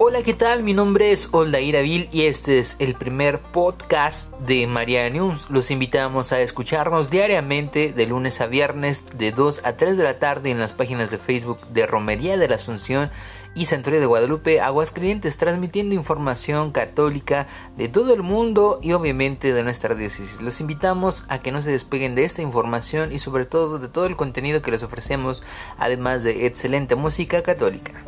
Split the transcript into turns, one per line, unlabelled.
Hola, ¿qué tal? Mi nombre es Oldair Avil y este es el primer podcast de María News. Los invitamos a escucharnos diariamente de lunes a viernes de 2 a 3 de la tarde en las páginas de Facebook de Romería de la Asunción y Santuario de Guadalupe, Aguascalientes, transmitiendo información católica de todo el mundo y obviamente de nuestra diócesis. Los invitamos a que no se despeguen de esta información y sobre todo de todo el contenido que les ofrecemos, además de excelente música católica.